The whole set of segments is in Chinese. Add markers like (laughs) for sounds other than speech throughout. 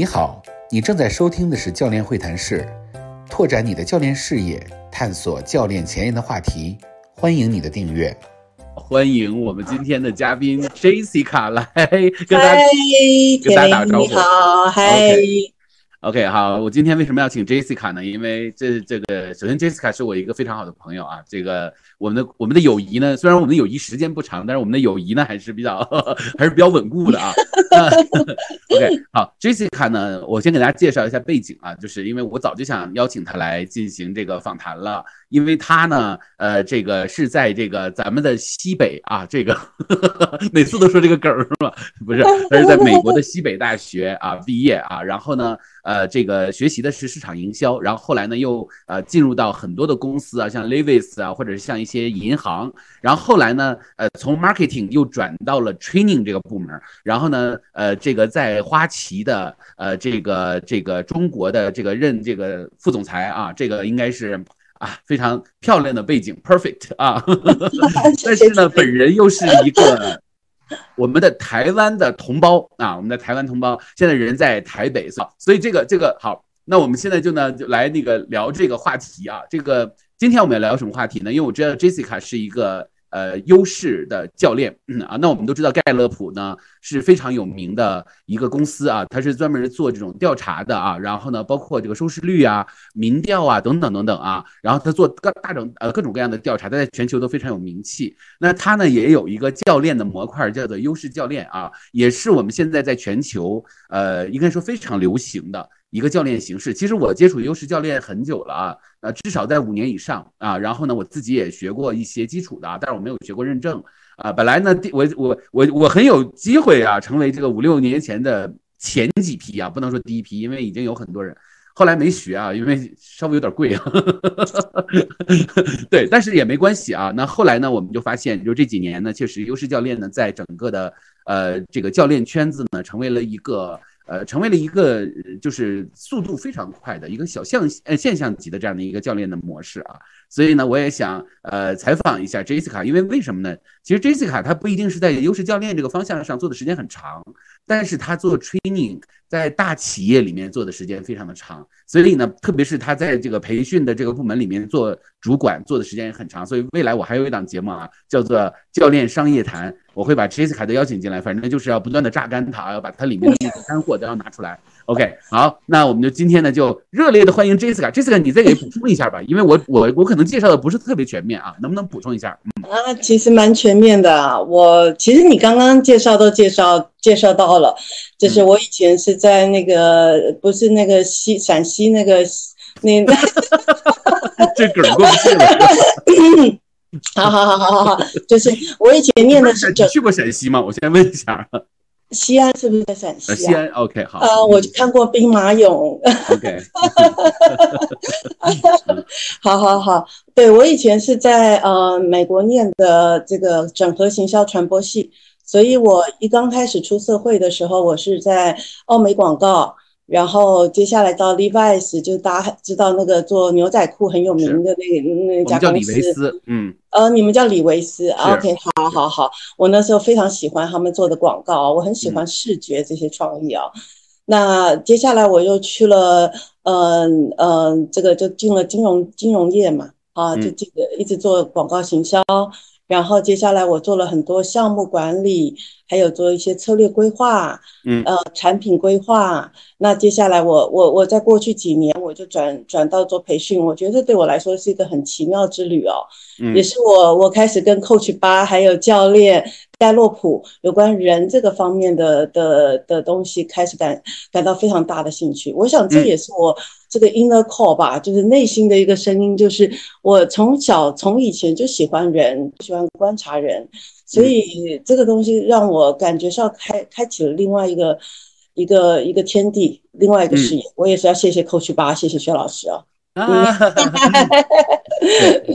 你好，你正在收听的是教练会谈室，拓展你的教练视野，探索教练前沿的话题。欢迎你的订阅，欢迎我们今天的嘉宾 Jessica 来跟大家跟大家打个招呼。你好，嗨。OK，好，我今天为什么要请 Jessica 呢？因为这这个，首先 Jessica 是我一个非常好的朋友啊。这个我们的我们的友谊呢，虽然我们的友谊时间不长，但是我们的友谊呢还是比较 (laughs) 还是比较稳固的啊。OK，好，Jessica 呢，我先给大家介绍一下背景啊，就是因为我早就想邀请她来进行这个访谈了。因为他呢，呃，这个是在这个咱们的西北啊，这个 (laughs) 每次都说这个梗是吧？不是，他是在美国的西北大学啊毕业啊，然后呢，呃，这个学习的是市场营销，然后后来呢又呃进入到很多的公司啊，像 Levis 啊，或者是像一些银行，然后后来呢，呃，从 marketing 又转到了 training 这个部门，然后呢，呃，这个在花旗的呃这个这个中国的这个任这个副总裁啊，这个应该是。啊，非常漂亮的背景，perfect 啊！(laughs) (laughs) 但是呢，本人又是一个我们的台湾的同胞啊，我们的台湾同胞现在人在台北，所以这个这个好，那我们现在就呢就来那个聊这个话题啊，这个今天我们要聊什么话题呢？因为我知道 Jessica 是一个。呃，优势的教练，嗯啊，那我们都知道盖勒普呢是非常有名的一个公司啊，它是专门做这种调查的啊，然后呢，包括这个收视率啊、民调啊等等等等啊，然后它做各大种呃各种各样的调查，它在全球都非常有名气。那它呢也有一个教练的模块，叫做优势教练啊，也是我们现在在全球呃应该说非常流行的。一个教练形式，其实我接触优势教练很久了啊，呃，至少在五年以上啊。然后呢，我自己也学过一些基础的，但是我没有学过认证啊。本来呢，我我我我很有机会啊，成为这个五六年前的前几批啊，不能说第一批，因为已经有很多人后来没学啊，因为稍微有点贵啊。(laughs) 对，但是也没关系啊。那后来呢，我们就发现，就这几年呢，确实优势教练呢，在整个的呃这个教练圈子呢，成为了一个。呃，成为了一个就是速度非常快的一个小象呃现象级的这样的一个教练的模式啊，所以呢，我也想呃采访一下 Jessica，因为为什么呢？其实 Jessica 她不一定是在优势教练这个方向上做的时间很长，但是她做 training 在大企业里面做的时间非常的长，所以呢，特别是她在这个培训的这个部门里面做主管做的时间也很长，所以未来我还有一档节目啊，叫做教练商业谈。我会把 Jessica 都邀请进来，反正就是要不断的榨干她，要把她里面的那些干货都要拿出来。OK，好，那我们就今天呢就热烈的欢迎 Jessica。Jessica，你再给补充一下吧，因为我我我可能介绍的不是特别全面啊，能不能补充一下？嗯啊，其实蛮全面的。我其实你刚刚介绍都介绍介绍到了，就是我以前是在那个不是那个西陕西那个那 (laughs) 这梗过不去了。(laughs) 好好好好好好，就是我以前念的是。你去过陕西吗？我先问一下。西安是不是在陕西？啊西安，OK，好。呃，我看过兵马俑。OK。(laughs) 好好好，对我以前是在呃美国念的这个整合行销传播系，所以我一刚开始出社会的时候，我是在奥美广告。然后接下来到 Levi's，就是大家知道那个做牛仔裤很有名的那个那家公司，叫李维斯，嗯，呃，你们叫李维斯，OK，好，好，好，我那时候非常喜欢他们做的广告，我很喜欢视觉这些创意啊。那接下来我又去了，嗯嗯，这个就进了金融金融业嘛，啊，就这个一直做广告行销。然后接下来我做了很多项目管理，还有做一些策略规划，嗯，呃，产品规划。那接下来我我我在过去几年我就转转到做培训，我觉得对我来说是一个很奇妙之旅哦，嗯也是我我开始跟 Coach 八还有教练盖洛普有关人这个方面的的的东西开始感感到非常大的兴趣。我想这也是我。这个 inner call 吧，就是内心的一个声音，就是我从小从以前就喜欢人，喜欢观察人，所以这个东西让我感觉上开开启了另外一个一个一个天地，另外一个视野。我也是要谢谢 Coach 八，谢谢薛老师啊。(laughs)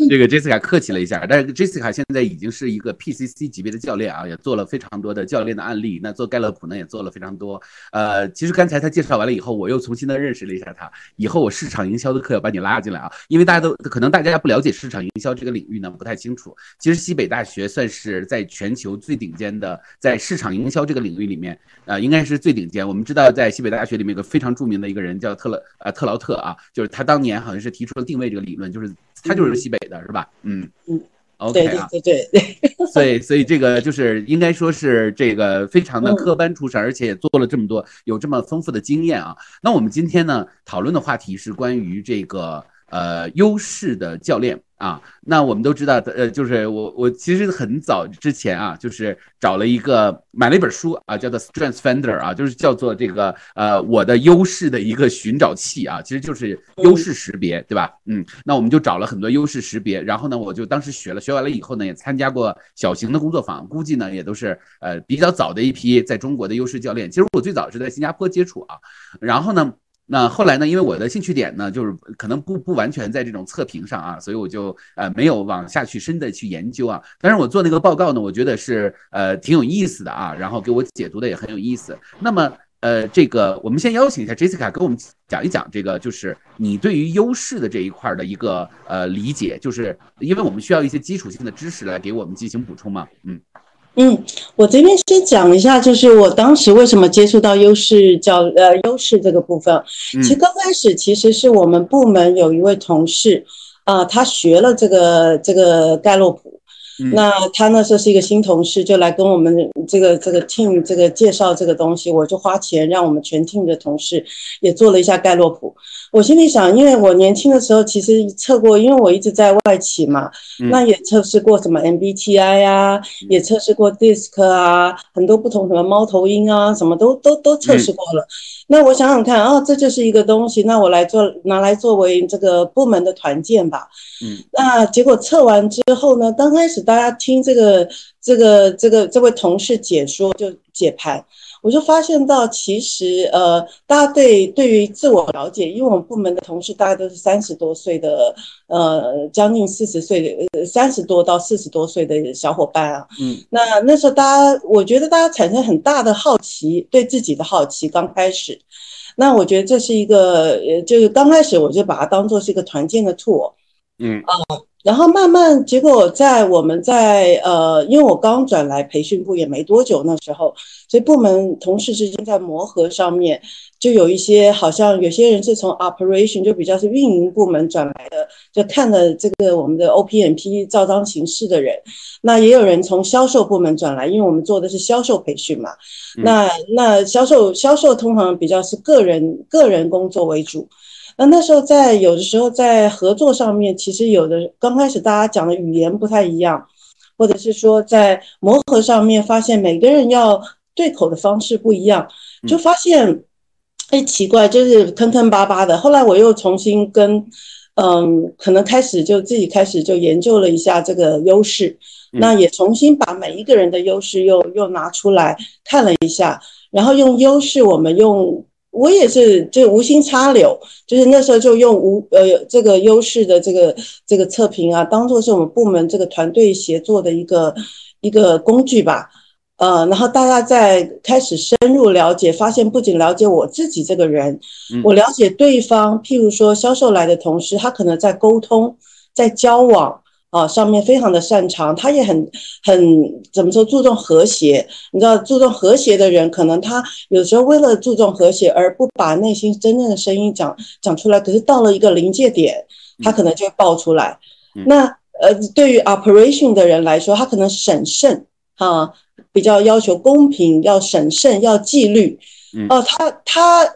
这个 Jessica 客气了一下，但是 Jessica 现在已经是一个 PCC 级别的教练啊，也做了非常多的教练的案例。那做盖勒普呢，也做了非常多。呃，其实刚才他介绍完了以后，我又重新的认识了一下他。以后我市场营销的课要把你拉进来啊，因为大家都可能大家不了解市场营销这个领域呢，不太清楚。其实西北大学算是在全球最顶尖的，在市场营销这个领域里面，呃，应该是最顶尖。我们知道，在西北大学里面有个非常著名的一个人叫特勒呃特劳特啊，就是他当年好像是提出了定位这个理论，就是他就是西北的，是吧？嗯嗯，OK 啊，对对对，(laughs) 所以所以这个就是应该说是这个非常的科班出身，而且也做了这么多，有这么丰富的经验啊。那我们今天呢讨论的话题是关于这个呃优势的教练。啊，那我们都知道，呃，就是我我其实很早之前啊，就是找了一个买了一本书啊，叫做 Strength Finder 啊，就是叫做这个呃我的优势的一个寻找器啊，其实就是优势识别，对吧？嗯，那我们就找了很多优势识别，然后呢，我就当时学了，学完了以后呢，也参加过小型的工作坊，估计呢也都是呃比较早的一批在中国的优势教练。其实我最早是在新加坡接触啊，然后呢。那后来呢？因为我的兴趣点呢，就是可能不不完全在这种测评上啊，所以我就呃没有往下去深的去研究啊。但是我做那个报告呢，我觉得是呃挺有意思的啊，然后给我解读的也很有意思。那么呃，这个我们先邀请一下 Jessica 给我们讲一讲这个，就是你对于优势的这一块的一个呃理解，就是因为我们需要一些基础性的知识来给我们进行补充嘛，嗯。嗯，我这边先讲一下，就是我当时为什么接触到优势教呃优势这个部分。其实刚开始其实是我们部门有一位同事，啊，他学了这个这个盖洛普。那他那时候是一个新同事，就来跟我们这个这个 team 这个介绍这个东西，我就花钱让我们全 team 的同事也做了一下盖洛普。我心里想，因为我年轻的时候其实测过，因为我一直在外企嘛，那也测试过什么 MBTI 啊，也测试过 DISC 啊，很多不同什么猫头鹰啊，什么都都都测试过了。那我想想看啊，这就是一个东西，那我来做拿来作为这个部门的团建吧。嗯，那结果测完之后呢，刚开始大家听这个这个这个这位同事解说就解盘。我就发现到，其实呃，大家对对于自我了解，因为我们部门的同事大概都是三十多岁的，呃，将近四十岁的，呃，三十多到四十多岁的小伙伴啊。嗯。那那时候大家，我觉得大家产生很大的好奇，对自己的好奇。刚开始，那我觉得这是一个，呃，就是刚开始我就把它当做是一个团建的 tour。嗯。啊。然后慢慢，结果在我们在呃，因为我刚转来培训部也没多久，那时候，所以部门同事之间在磨合上面，就有一些好像有些人是从 operation 就比较是运营部门转来的，就看了这个我们的 OPMP 照章行事的人，那也有人从销售部门转来，因为我们做的是销售培训嘛，那那销售销售通常比较是个人个人工作为主。那那时候在有的时候在合作上面，其实有的刚开始大家讲的语言不太一样，或者是说在磨合上面发现每个人要对口的方式不一样，就发现哎奇怪，就是坑坑巴巴的。后来我又重新跟嗯，可能开始就自己开始就研究了一下这个优势，那也重新把每一个人的优势又又拿出来看了一下，然后用优势我们用。我也是，就无心插柳，就是那时候就用无呃这个优势的这个这个测评啊，当做是我们部门这个团队协作的一个一个工具吧，呃，然后大家在开始深入了解，发现不仅了解我自己这个人，我了解对方，譬如说销售来的同事，他可能在沟通，在交往。啊，上面非常的擅长，他也很很怎么说注重和谐。你知道，注重和谐的人，可能他有时候为了注重和谐而不把内心真正的声音讲讲出来，可是到了一个临界点，他可能就会爆出来。那呃，对于 operation 的人来说，他可能审慎啊，比较要求公平，要审慎，要纪律。哦，他他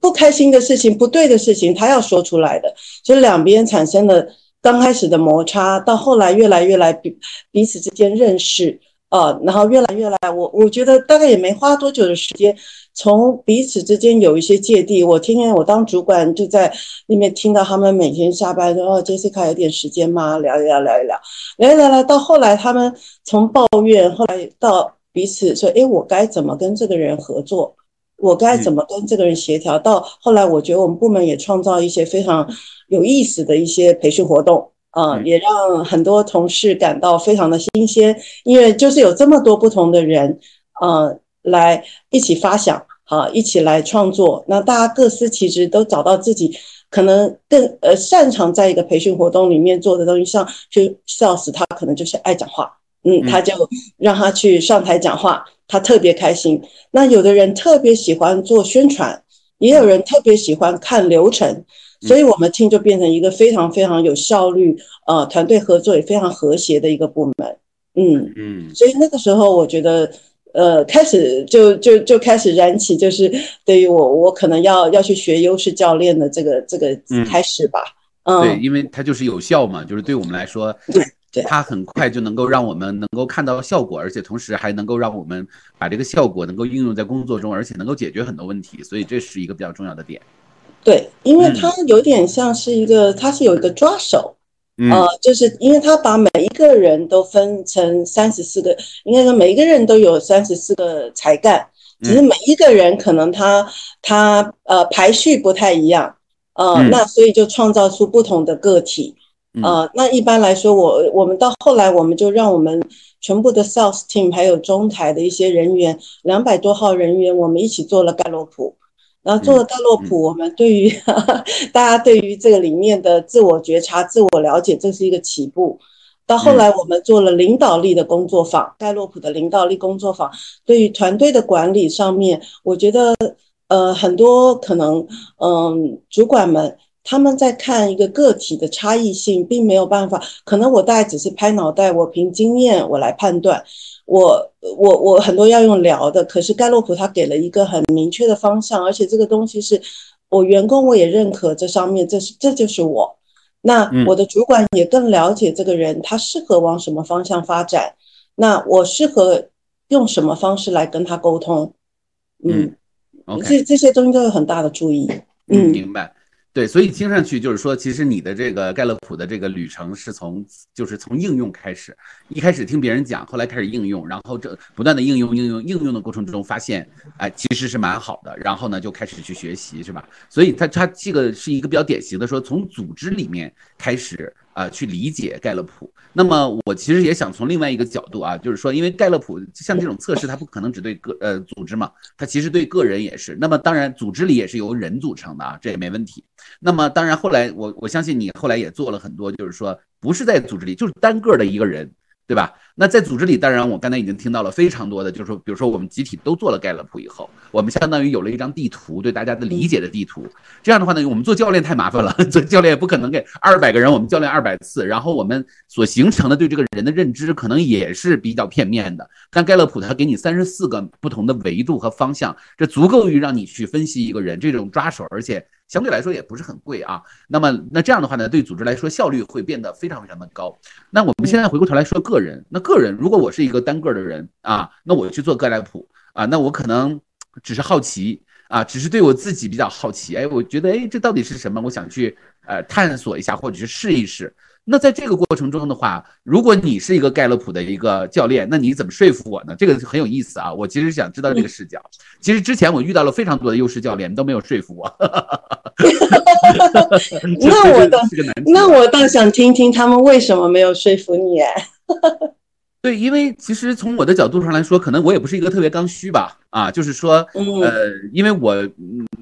不开心的事情，不对的事情，他要说出来的，所以两边产生了。刚开始的摩擦，到后来越来越来彼彼此之间认识，啊，然后越来越来，我我觉得大概也没花多久的时间，从彼此之间有一些芥蒂。我天天我当主管就在那边听到他们每天下班说哦，Jessica 有点时间吗？聊一聊，聊一聊，聊一聊聊，到后来他们从抱怨，后来到彼此说，哎，我该怎么跟这个人合作？我该怎么跟这个人协调？到后来，我觉得我们部门也创造一些非常有意思的一些培训活动呃，也让很多同事感到非常的新鲜，因为就是有这么多不同的人，呃，来一起发想，好，一起来创作。那大家各司其职，都找到自己可能更呃擅长在一个培训活动里面做的东西上。就 sales 他可能就是爱讲话，嗯，他就让他去上台讲话，他特别开心。那有的人特别喜欢做宣传，也有人特别喜欢看流程。所以，我们 team 就变成一个非常非常有效率，呃，团队合作也非常和谐的一个部门。嗯嗯。所以那个时候，我觉得，呃，开始就就就开始燃起，就是对于我，我可能要要去学优势教练的这个这个开始吧。嗯。对，因为它就是有效嘛，就是对我们来说，对对，它很快就能够让我们能够看到效果，而且同时还能够让我们把这个效果能够应用在工作中，而且能够解决很多问题。所以这是一个比较重要的点。对，因为它有点像是一个，它是有一个抓手，呃，就是因为它把每一个人都分成三十四个，应该说每一个人都有三十四个才干，只是每一个人可能他他呃排序不太一样，呃，那所以就创造出不同的个体，呃，那一般来说，我我们到后来我们就让我们全部的 sales team 还有中台的一些人员，两百多号人员，我们一起做了盖洛普。然后做了盖洛普，我们对于 (laughs) 大家对于这个里面的自我觉察、自我了解，这是一个起步。到后来，我们做了领导力的工作坊，盖洛普的领导力工作坊，对于团队的管理上面，我觉得呃很多可能嗯主管们他们在看一个个体的差异性，并没有办法，可能我大概只是拍脑袋，我凭经验我来判断。我我我很多要用聊的，可是盖洛普他给了一个很明确的方向，而且这个东西是我员工我也认可，这上面这是这就是我，那我的主管也更了解这个人，他适合往什么方向发展，那我适合用什么方式来跟他沟通，嗯，这这些东西都有很大的注意，嗯，明白。对，所以听上去就是说，其实你的这个盖勒普的这个旅程是从就是从应用开始，一开始听别人讲，后来开始应用，然后这不断的应用应用应用的过程中发现，哎，其实是蛮好的，然后呢就开始去学习，是吧？所以他他这个是一个比较典型的，说从组织里面开始。啊，去理解盖勒普。那么我其实也想从另外一个角度啊，就是说，因为盖勒普像这种测试，它不可能只对个呃组织嘛，它其实对个人也是。那么当然，组织里也是由人组成的啊，这也没问题。那么当然，后来我我相信你后来也做了很多，就是说不是在组织里，就是单个的一个人。对吧？那在组织里，当然我刚才已经听到了非常多的，就是说，比如说我们集体都做了盖勒普以后，我们相当于有了一张地图，对大家的理解的地图。这样的话呢，我们做教练太麻烦了，做教练也不可能给二百个人我们教练二百次，然后我们所形成的对这个人的认知可能也是比较片面的。但盖勒普它给你三十四个不同的维度和方向，这足够于让你去分析一个人这种抓手，而且。相对来说也不是很贵啊，那么那这样的话呢，对组织来说效率会变得非常非常的高。那我们现在回过头来说个人，那个人如果我是一个单个的人啊，那我去做盖莱普啊，那我可能只是好奇啊，只是对我自己比较好奇，哎，我觉得哎这到底是什么？我想去呃探索一下，或者是试一试。那在这个过程中的话，如果你是一个盖勒普的一个教练，那你怎么说服我呢？这个很有意思啊！我其实想知道这个视角。其实之前我遇到了非常多的优势教练，都没有说服我。(laughs) (laughs) 那我倒那我倒想听听他们为什么没有说服你。(laughs) 对，因为其实从我的角度上来说，可能我也不是一个特别刚需吧。啊，就是说，呃，因为我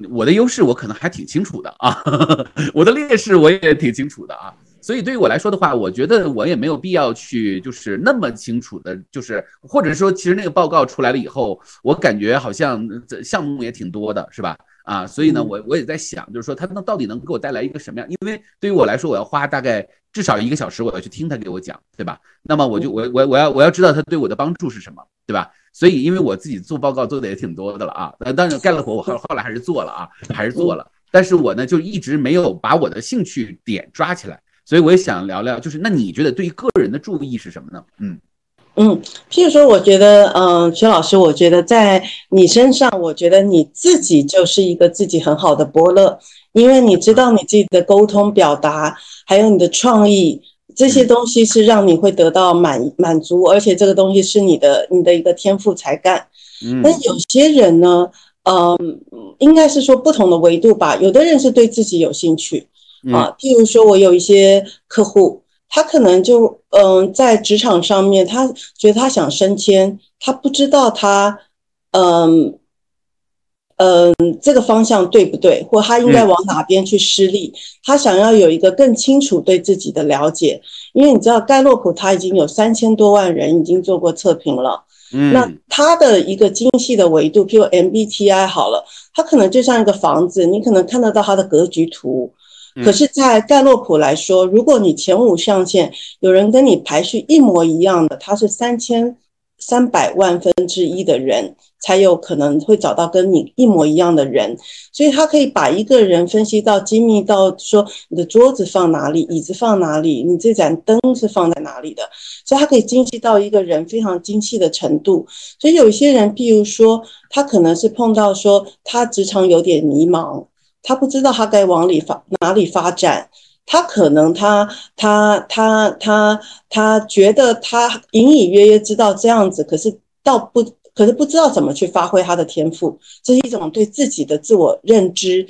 我的优势我可能还挺清楚的啊，(laughs) 我的劣势我也挺清楚的啊。所以对于我来说的话，我觉得我也没有必要去，就是那么清楚的，就是或者说，其实那个报告出来了以后，我感觉好像这项目也挺多的，是吧？啊，所以呢，我我也在想，就是说，他那到底能给我带来一个什么样？因为对于我来说，我要花大概至少一个小时，我要去听他给我讲，对吧？那么我就我我我要我要知道他对我的帮助是什么，对吧？所以因为我自己做报告做的也挺多的了啊，呃，当然干了活，我后后来还是做了啊，还是做了，但是我呢就一直没有把我的兴趣点抓起来。所以我也想聊聊，就是那你觉得对于个人的注意是什么呢？嗯嗯，譬如说，我觉得，嗯，徐老师，我觉得在你身上，我觉得你自己就是一个自己很好的伯乐，因为你知道你自己的沟通表达，还有你的创意这些东西是让你会得到满满足，而且这个东西是你的你的一个天赋才干。嗯，那有些人呢，嗯，应该是说不同的维度吧，有的人是对自己有兴趣。啊，譬如说，我有一些客户，他可能就嗯，在职场上面，他觉得他想升迁，他不知道他嗯嗯这个方向对不对，或他应该往哪边去施力。他想要有一个更清楚对自己的了解，因为你知道盖洛普他已经有三千多万人已经做过测评了，嗯，那他的一个精细的维度，譬如 MBTI 好了，它可能就像一个房子，你可能看得到它的格局图。可是，在盖洛普来说，如果你前五象限有人跟你排序一模一样的，他是三千三百万分之一的人，才有可能会找到跟你一模一样的人。所以他可以把一个人分析到精密到说，你的桌子放哪里，椅子放哪里，你这盏灯是放在哪里的。所以他可以精细到一个人非常精细的程度。所以有一些人，譬如说，他可能是碰到说，他职场有点迷茫。他不知道他该往里发哪里发展，他可能他他他他他觉得他隐隐约约知道这样子，可是倒不，可是不知道怎么去发挥他的天赋，这是一种对自己的自我认知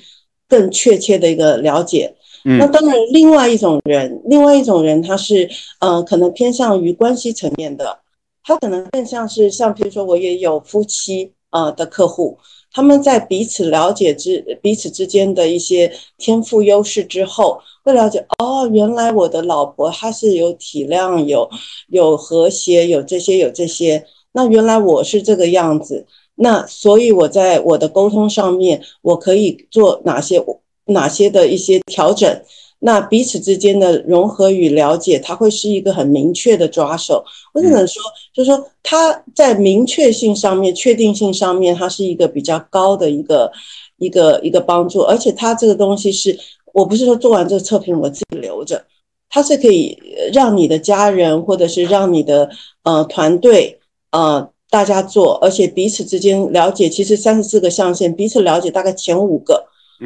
更确切的一个了解。那当然，另外一种人，另外一种人，他是呃，可能偏向于关系层面的，他可能更像是像比如说，我也有夫妻呃的客户。他们在彼此了解之彼此之间的一些天赋优势之后，会了解哦，原来我的老婆她是有体谅、有有和谐、有这些有这些。那原来我是这个样子，那所以我在我的沟通上面，我可以做哪些哪些的一些调整。那彼此之间的融合与了解，它会是一个很明确的抓手。我只能说，就是说，它在明确性上面、确定性上面，它是一个比较高的一个一个一个帮助。而且，它这个东西是我不是说做完这个测评我自己留着，它是可以让你的家人或者是让你的呃团队呃大家做，而且彼此之间了解。其实三十四个象限，彼此了解大概前五个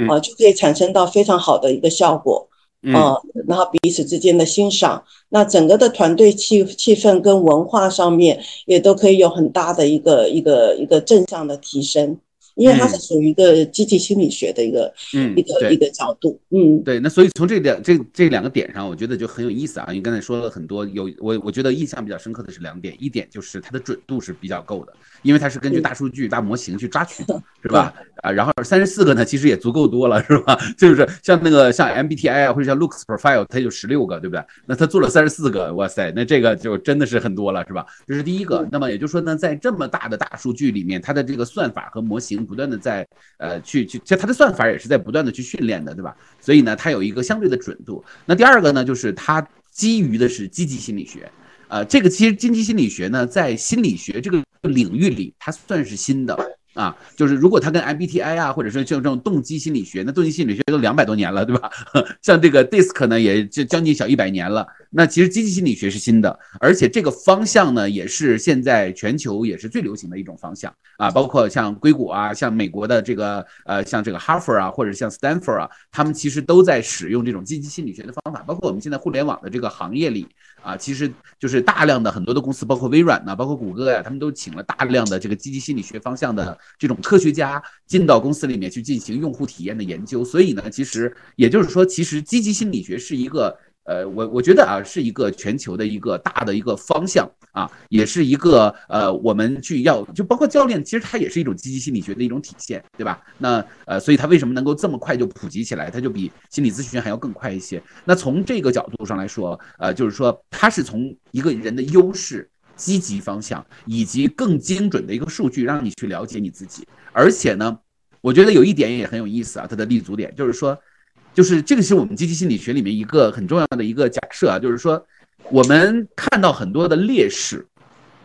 啊，就可以产生到非常好的一个效果。呃，然后彼此之间的欣赏，那整个的团队气气氛跟文化上面也都可以有很大的一个一个一个正向的提升。因为它是属于一个积极心理学的一个，嗯，一个一个角度，嗯，对。那所以从这两这这两个点上，我觉得就很有意思啊。因为刚才说了很多，有我我觉得印象比较深刻的是两点，一点就是它的准度是比较够的，因为它是根据大数据、大模型去抓取的，(laughs) 是吧？啊，然后三十四个呢，其实也足够多了，是吧？(laughs) 就是像那个像 MBTI 啊，或者像 Looks Profile，它有十六个，对不对？那他做了三十四个，哇塞，那这个就真的是很多了，是吧？这是第一个。那么也就是说呢，在这么大的大数据里面，它的这个算法和模型。不断的在呃去去，其实它的算法也是在不断的去训练的，对吧？所以呢，它有一个相对的准度。那第二个呢，就是它基于的是积极心理学，呃，这个其实积极心理学呢，在心理学这个领域里，它算是新的。啊，就是如果它跟 MBTI 啊，或者说像这种动机心理学，那动机心理学都两百多年了，对吧？(laughs) 像这个 DISC 呢，也就将近小一百年了。那其实积极心理学是新的，而且这个方向呢，也是现在全球也是最流行的一种方向啊。包括像硅谷啊，像美国的这个呃，像这个哈佛啊，或者像 Stanford 啊，他们其实都在使用这种积极心理学的方法。包括我们现在互联网的这个行业里。啊，其实就是大量的很多的公司，包括微软呢，包括谷歌呀，他们都请了大量的这个积极心理学方向的这种科学家进到公司里面去进行用户体验的研究。所以呢，其实也就是说，其实积极心理学是一个。呃，我我觉得啊，是一个全球的一个大的一个方向啊，也是一个呃，我们去要就包括教练，其实它也是一种积极心理学的一种体现，对吧？那呃，所以它为什么能够这么快就普及起来？它就比心理咨询还要更快一些。那从这个角度上来说，呃，就是说它是从一个人的优势、积极方向以及更精准的一个数据，让你去了解你自己。而且呢，我觉得有一点也很有意思啊，它的立足点就是说。就是这个是我们积极心理学里面一个很重要的一个假设啊，就是说，我们看到很多的劣势，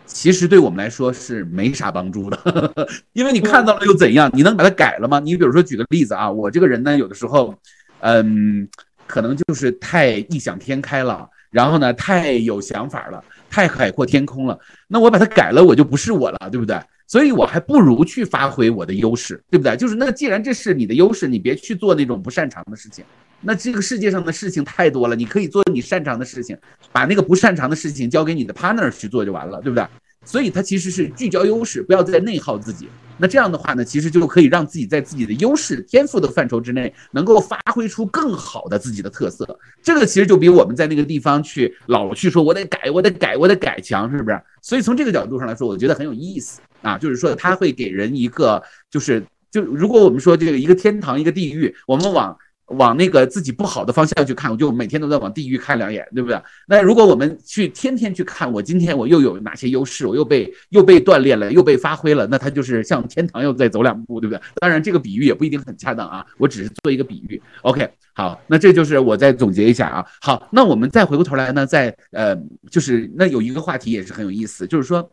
其实对我们来说是没啥帮助的，(laughs) 因为你看到了又怎样？你能把它改了吗？你比如说举个例子啊，我这个人呢，有的时候，嗯，可能就是太异想天开了，然后呢，太有想法了，太海阔天空了，那我把它改了，我就不是我了，对不对？所以我还不如去发挥我的优势，对不对？就是那既然这是你的优势，你别去做那种不擅长的事情。那这个世界上的事情太多了，你可以做你擅长的事情，把那个不擅长的事情交给你的 partner 去做就完了，对不对？所以他其实是聚焦优势，不要再内耗自己。那这样的话呢，其实就可以让自己在自己的优势、天赋的范畴之内，能够发挥出更好的自己的特色。这个其实就比我们在那个地方去老去说“我得改，我得改，我得改”强，是不是？所以从这个角度上来说，我觉得很有意思啊，就是说他会给人一个，就是就如果我们说这个一个天堂，一个地狱，我们往。往那个自己不好的方向去看，我就每天都在往地狱看两眼，对不对？那如果我们去天天去看，我今天我又有哪些优势，我又被又被锻炼了，又被发挥了，那他就是向天堂又再走两步，对不对？当然，这个比喻也不一定很恰当啊，我只是做一个比喻。OK，好，那这就是我再总结一下啊。好，那我们再回过头来呢，在呃，就是那有一个话题也是很有意思，就是说，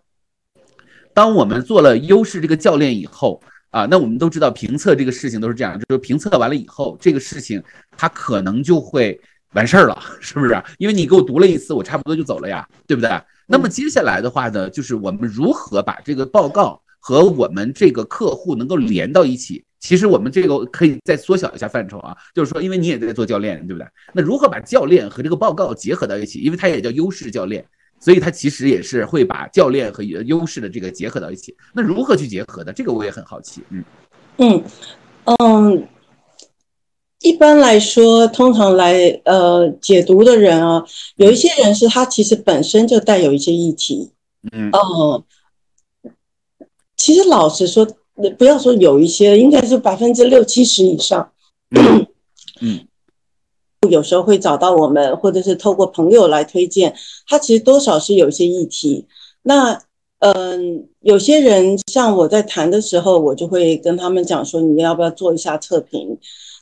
当我们做了优势这个教练以后。啊，那我们都知道评测这个事情都是这样，就是评测完了以后，这个事情它可能就会完事儿了，是不是？因为你给我读了一次，我差不多就走了呀，对不对？那么接下来的话呢，就是我们如何把这个报告和我们这个客户能够连到一起？其实我们这个可以再缩小一下范畴啊，就是说，因为你也在做教练，对不对？那如何把教练和这个报告结合到一起？因为它也叫优势教练。所以，他其实也是会把教练和优势的这个结合到一起。那如何去结合的？这个我也很好奇。嗯嗯嗯，一般来说，通常来呃解读的人啊，有一些人是他其实本身就带有一些议题。嗯哦，其实老实说，不要说有一些，应该是百分之六七十以上。嗯。有时候会找到我们，或者是透过朋友来推荐，他其实多少是有些议题。那嗯，有些人像我在谈的时候，我就会跟他们讲说，你要不要做一下测评？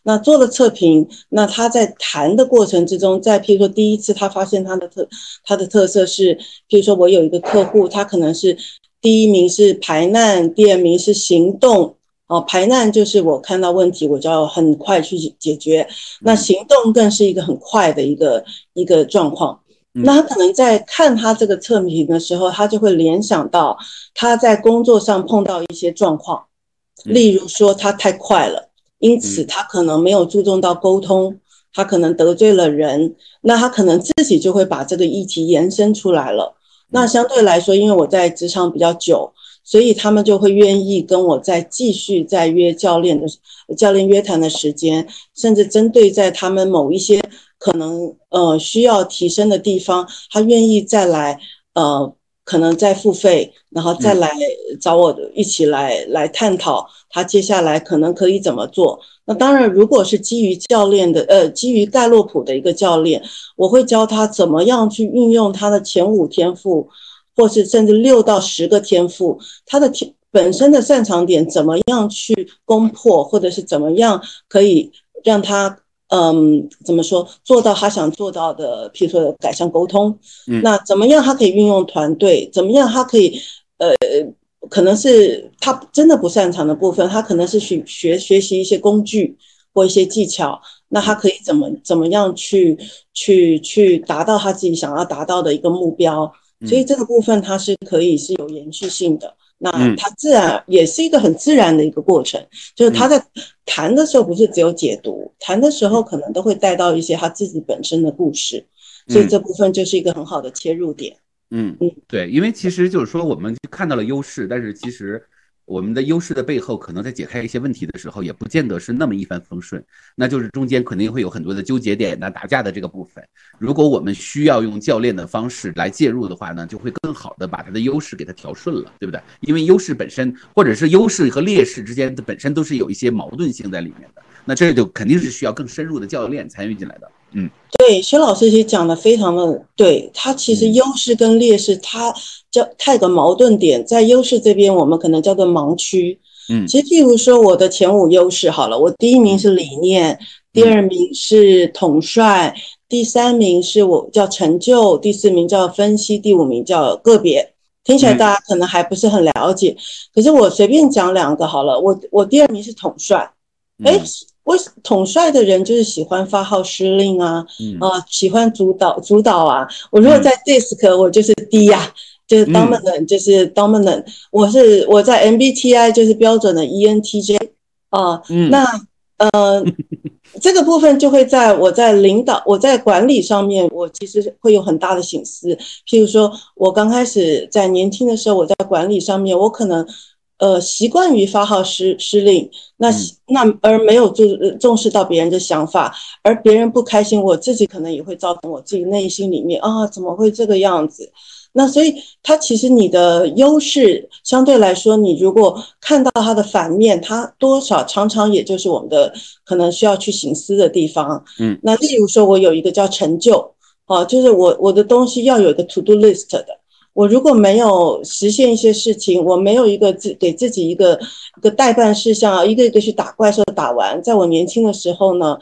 那做了测评，那他在谈的过程之中，在譬如说第一次他发现他的特他的特色是，譬如说我有一个客户，他可能是第一名是排难，第二名是行动。哦，排难就是我看到问题，我就要很快去解决。那行动更是一个很快的一个一个状况。那他可能在看他这个测评的时候，他就会联想到他在工作上碰到一些状况，例如说他太快了，因此他可能没有注重到沟通，他可能得罪了人，那他可能自己就会把这个议题延伸出来了。那相对来说，因为我在职场比较久。所以他们就会愿意跟我再继续再约教练的教练约谈的时间，甚至针对在他们某一些可能呃需要提升的地方，他愿意再来呃可能再付费，然后再来找我一起来来探讨他接下来可能可以怎么做。那当然，如果是基于教练的呃基于盖洛普的一个教练，我会教他怎么样去运用他的前五天赋。或是甚至六到十个天赋，他的天本身的擅长点怎么样去攻破，或者是怎么样可以让他嗯怎么说做到他想做到的，譬如说改善沟通，那怎么样他可以运用团队，怎么样他可以呃可能是他真的不擅长的部分，他可能是学学学习一些工具或一些技巧，那他可以怎么怎么样去去去达到他自己想要达到的一个目标。所以这个部分它是可以是有延续性的，那它自然也是一个很自然的一个过程，就是他在谈的时候不是只有解读，谈的时候可能都会带到一些他自己本身的故事，所以这部分就是一个很好的切入点。嗯嗯，对，因为其实就是说我们看到了优势，但是其实。我们的优势的背后，可能在解开一些问题的时候，也不见得是那么一帆风顺，那就是中间肯定会有很多的纠结点、那打架的这个部分。如果我们需要用教练的方式来介入的话呢，就会更好的把他的优势给他调顺了，对不对？因为优势本身，或者是优势和劣势之间的本身都是有一些矛盾性在里面的，那这就肯定是需要更深入的教练参与进来的。嗯，对，薛老师其实讲的非常的对，他其实优势跟劣势，他叫他有个矛盾点，在优势这边我们可能叫做盲区。嗯，其实譬如说我的前五优势好了，我第一名是理念，第二名是统帅，第三名是我叫成就，第四名叫分析，第五名叫个别。听起来大家可能还不是很了解，可是我随便讲两个好了，我我第二名是统帅，哎。我统帅的人就是喜欢发号施令啊，嗯啊，喜欢主导主导啊。我如果在 DISC，我就是 D 呀，就是 dominant，就是 dominant。我是我在 MBTI 就是标准的 ENTJ 啊。那呃，这个部分就会在我在领导、我在管理上面，我其实会有很大的醒思。譬如说，我刚开始在年轻的时候，我在管理上面，我可能呃习惯于发号施施令，那那而没有重重视到别人的想法，而别人不开心，我自己可能也会造成我自己内心里面啊，怎么会这个样子？那所以，它其实你的优势相对来说，你如果看到它的反面，它多少常常也就是我们的可能需要去醒思的地方。嗯，那例如说，我有一个叫成就，啊，就是我我的东西要有一个 to do list 的。我如果没有实现一些事情，我没有一个自给自己一个一个代办事项，一个一个去打怪兽打完，在我年轻的时候呢，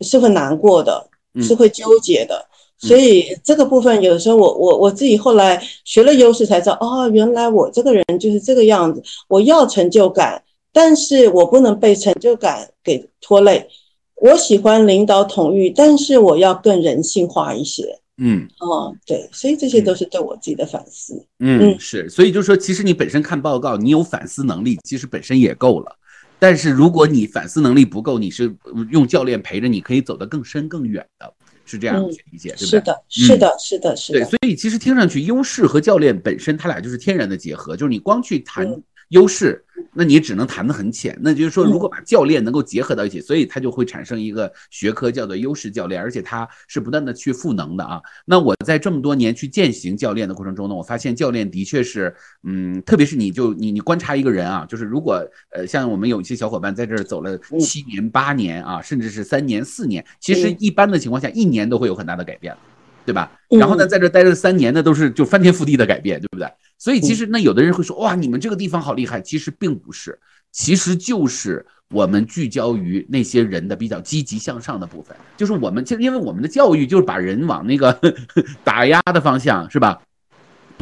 是会难过的，是会纠结的。所以这个部分，有的时候我我我自己后来学了优势才知道，哦，原来我这个人就是这个样子。我要成就感，但是我不能被成就感给拖累。我喜欢领导统御，但是我要更人性化一些。嗯，哦，对，所以这些都是对我自己的反思。嗯，是，所以就是说，其实你本身看报告，你有反思能力，其实本身也够了。但是如果你反思能力不够，你是用教练陪着，你可以走得更深更远的。是这样去理解，对不对？是的，是的，是的，是的。对，所以其实听上去，优势和教练本身，他俩就是天然的结合。就是你光去谈优势。那你只能谈得很浅，那就是说，如果把教练能够结合到一起，所以它就会产生一个学科叫做优势教练，而且它是不断的去赋能的啊。那我在这么多年去践行教练的过程中呢，我发现教练的确是，嗯，特别是你就你你观察一个人啊，就是如果呃像我们有一些小伙伴在这儿走了七年八年啊，甚至是三年四年，其实一般的情况下一年都会有很大的改变。对吧？然后呢，在这待了三年呢，都是就翻天覆地的改变，对不对？所以其实那有的人会说，哇，你们这个地方好厉害。其实并不是，其实就是我们聚焦于那些人的比较积极向上的部分，就是我们其实因为我们的教育就是把人往那个 (laughs) 打压的方向，是吧？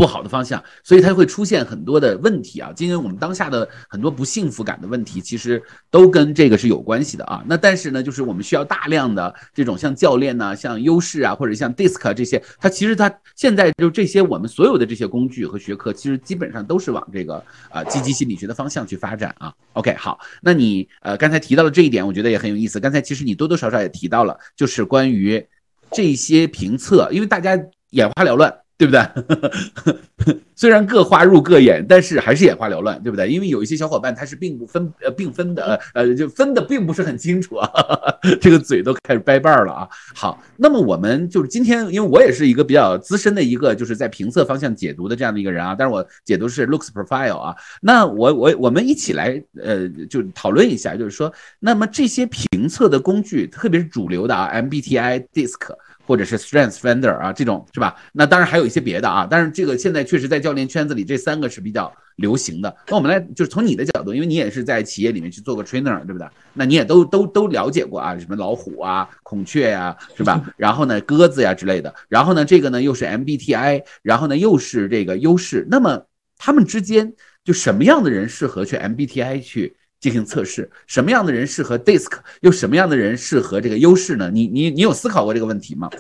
不好的方向，所以它会出现很多的问题啊。今天我们当下的很多不幸福感的问题，其实都跟这个是有关系的啊。那但是呢，就是我们需要大量的这种像教练呢、像优势啊，或者像 DISC 这些，它其实它现在就这些我们所有的这些工具和学科，其实基本上都是往这个啊积极心理学的方向去发展啊。OK，好，那你呃刚才提到了这一点，我觉得也很有意思。刚才其实你多多少少也提到了，就是关于这些评测，因为大家眼花缭乱。对不对？(laughs) 虽然各花入各眼，但是还是眼花缭乱，对不对？因为有一些小伙伴他是并不分呃并分的，呃就分的并不是很清楚啊，(laughs) 这个嘴都开始掰瓣了啊。好，那么我们就是今天，因为我也是一个比较资深的一个就是在评测方向解读的这样的一个人啊，但是我解读是 looks profile 啊。那我我我们一起来呃就讨论一下，就是说，那么这些评测的工具，特别是主流的啊，MBTI、DISC。或者是 Strength Finder 啊，这种是吧？那当然还有一些别的啊，但是这个现在确实在教练圈子里，这三个是比较流行的。那我们来就是从你的角度，因为你也是在企业里面去做过 trainer，对不对？那你也都都都了解过啊，什么老虎啊、孔雀呀，是吧？(laughs) 然后呢，鸽子呀之类的。然后呢，这个呢又是 MBTI，然后呢又是这个优势。那么他们之间就什么样的人适合去 MBTI 去？进行测试，什么样的人适合 DISC，又什么样的人适合这个优势呢？你你你有思考过这个问题吗？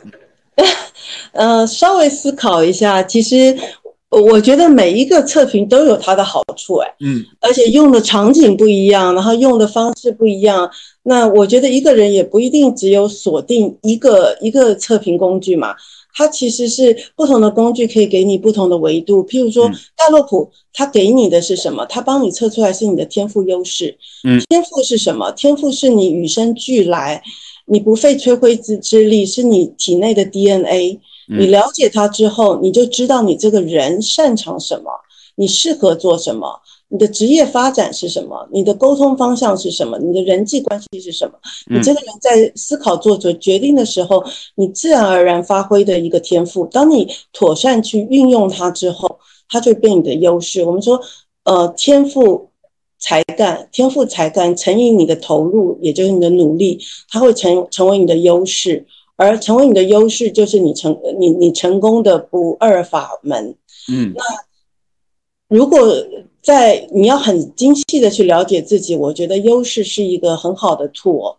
(laughs) 呃，稍微思考一下，其实我觉得每一个测评都有它的好处，哎，嗯，而且用的场景不一样，然后用的方式不一样，那我觉得一个人也不一定只有锁定一个一个测评工具嘛。它其实是不同的工具可以给你不同的维度，譬如说大洛普，它给你的是什么？它帮你测出来是你的天赋优势。嗯，天赋是什么？天赋是你与生俱来，你不费吹灰之之力，是你体内的 DNA。你了解它之后，你就知道你这个人擅长什么，你适合做什么。你的职业发展是什么？你的沟通方向是什么？你的人际关系是什么？你这个人在思考做做决定的时候，你自然而然发挥的一个天赋。当你妥善去运用它之后，它就变你的优势。我们说，呃，天赋才干，天赋才干乘以你的投入，也就是你的努力，它会成成为你的优势。而成为你的优势，就是你成你你成功的不二法门。嗯，那如果。在你要很精细的去了解自己，我觉得优势是一个很好的 tool。